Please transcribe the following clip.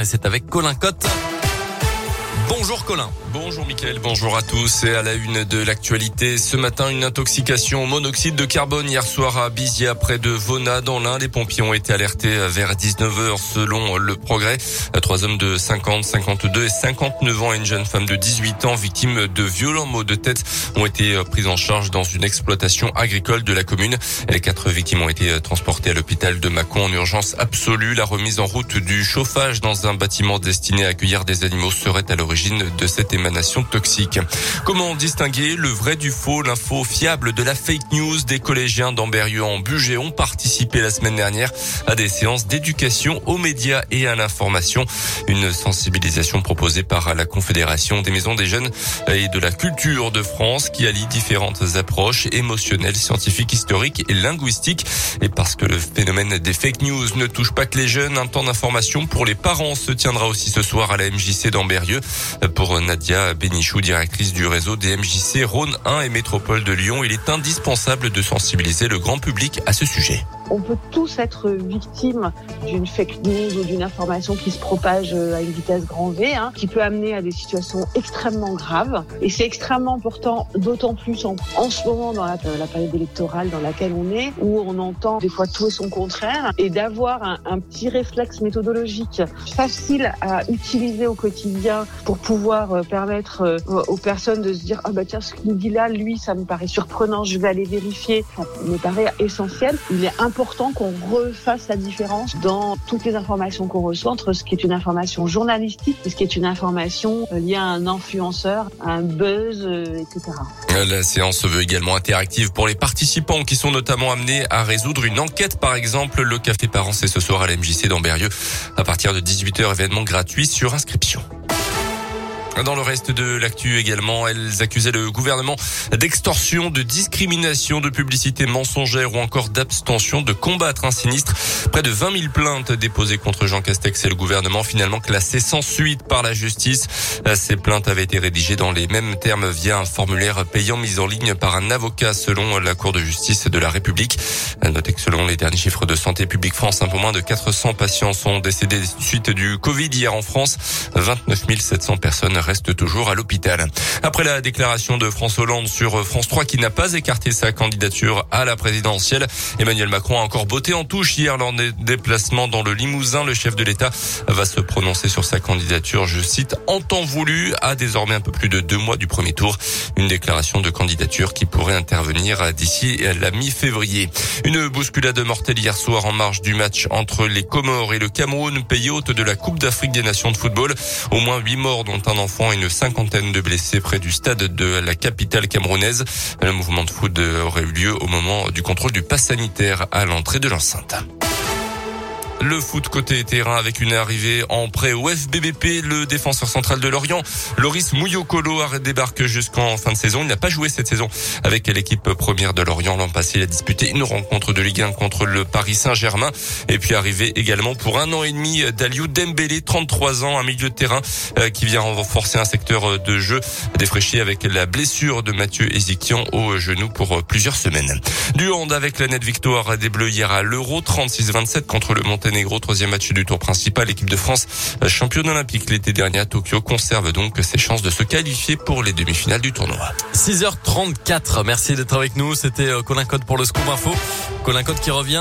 Et c'est avec Colin Cotte. Bonjour Colin. Bonjour Mickaël, bonjour à tous. Et à la une de l'actualité, ce matin, une intoxication au monoxyde de carbone hier soir à Bizia, près de Vona, dans l'Ain. Les pompiers ont été alertés vers 19h selon le progrès. Trois hommes de 50, 52 et 59 ans et une jeune femme de 18 ans, victimes de violents maux de tête, ont été pris en charge dans une exploitation agricole de la commune. Les quatre victimes ont été transportées à l'hôpital de Mâcon en urgence absolue. La remise en route du chauffage dans un bâtiment destiné à accueillir des animaux serait à l'origine de cette émanation toxique. Comment distinguer le vrai du faux, l'info fiable de la fake news Des collégiens d'Amberieu en Bugey ont participé la semaine dernière à des séances d'éducation aux médias et à l'information. Une sensibilisation proposée par la Confédération des maisons des jeunes et de la culture de France qui allie différentes approches émotionnelles, scientifiques, historiques et linguistiques. Et parce que le phénomène des fake news ne touche pas que les jeunes, un temps d'information pour les parents se tiendra aussi ce soir à la MJC d'Amberieu. Pour Nadia Bénichou, directrice du réseau des MJC Rhône 1 et Métropole de Lyon, il est indispensable de sensibiliser le grand public à ce sujet on peut tous être victime d'une fake news ou d'une information qui se propage à une vitesse grand V, hein, qui peut amener à des situations extrêmement graves. Et c'est extrêmement important, d'autant plus en, ce moment dans la, la, période électorale dans laquelle on est, où on entend des fois tout et son contraire, et d'avoir un, petit réflexe méthodologique facile à utiliser au quotidien pour pouvoir euh, permettre euh, aux personnes de se dire ah bah tiens ce qu'il dit là, lui ça me paraît surprenant, je vais aller vérifier. Ça me paraît essentiel. Il est important qu'on refasse la différence dans toutes les informations qu'on reçoit entre ce qui est une information journalistique et ce qui est une information euh, liée à un influenceur, un buzz, euh, etc. La séance se veut également interactive pour les participants qui sont notamment amenés à résoudre une enquête. Par exemple, le Café Parents, c'est ce soir à la MJC d'Amberieux à partir de 18h, événement gratuit sur inscription. Dans le reste de l'actu également, elles accusaient le gouvernement d'extorsion, de discrimination, de publicité mensongère ou encore d'abstention de combattre un sinistre. Près de 20 000 plaintes déposées contre Jean Castex et le gouvernement finalement classées sans suite par la justice. Ces plaintes avaient été rédigées dans les mêmes termes via un formulaire payant mis en ligne par un avocat selon la Cour de justice de la République. Notez que selon les derniers chiffres de Santé publique France, un peu moins de 400 patients sont décédés suite du Covid hier en France. 29 700 personnes reste toujours à l'hôpital. Après la déclaration de François Hollande sur France 3 qui n'a pas écarté sa candidature à la présidentielle, Emmanuel Macron a encore botté en touche hier lors des déplacements dans le Limousin. Le chef de l'État va se prononcer sur sa candidature, je cite, en temps voulu, à désormais un peu plus de deux mois du premier tour. Une déclaration de candidature qui pourrait intervenir d'ici la mi-février. Une bousculade mortelle hier soir en marge du match entre les Comores et le Cameroun, pays hôte de la Coupe d'Afrique des Nations de football. Au moins huit morts, dont un enfant et une cinquantaine de blessés près du stade de la capitale camerounaise. Le mouvement de foot aurait eu lieu au moment du contrôle du pass sanitaire à l'entrée de l'enceinte. Le foot côté terrain avec une arrivée en prêt au FBBP. Le défenseur central de Lorient, Loris Mouyokolo, débarque jusqu'en fin de saison. Il n'a pas joué cette saison avec l'équipe première de Lorient. L'an passé, il a disputé une rencontre de Ligue 1 contre le Paris Saint-Germain. Et puis arrivé également pour un an et demi d'Aliou Dembélé, 33 ans, un milieu de terrain euh, qui vient renforcer un secteur de jeu défraîchi avec la blessure de Mathieu Ezikian au genou pour plusieurs semaines. Du hand avec la nette victoire des Bleus hier à l'Euro, 36-27 contre le. Monténégro, troisième match du tour principal. L'équipe de France, euh, championne olympique l'été dernier à Tokyo, conserve donc ses chances de se qualifier pour les demi-finales du tournoi. 6h34. Merci d'être avec nous. C'était euh, Colin Code pour le Scoop Info. Colin Code qui revient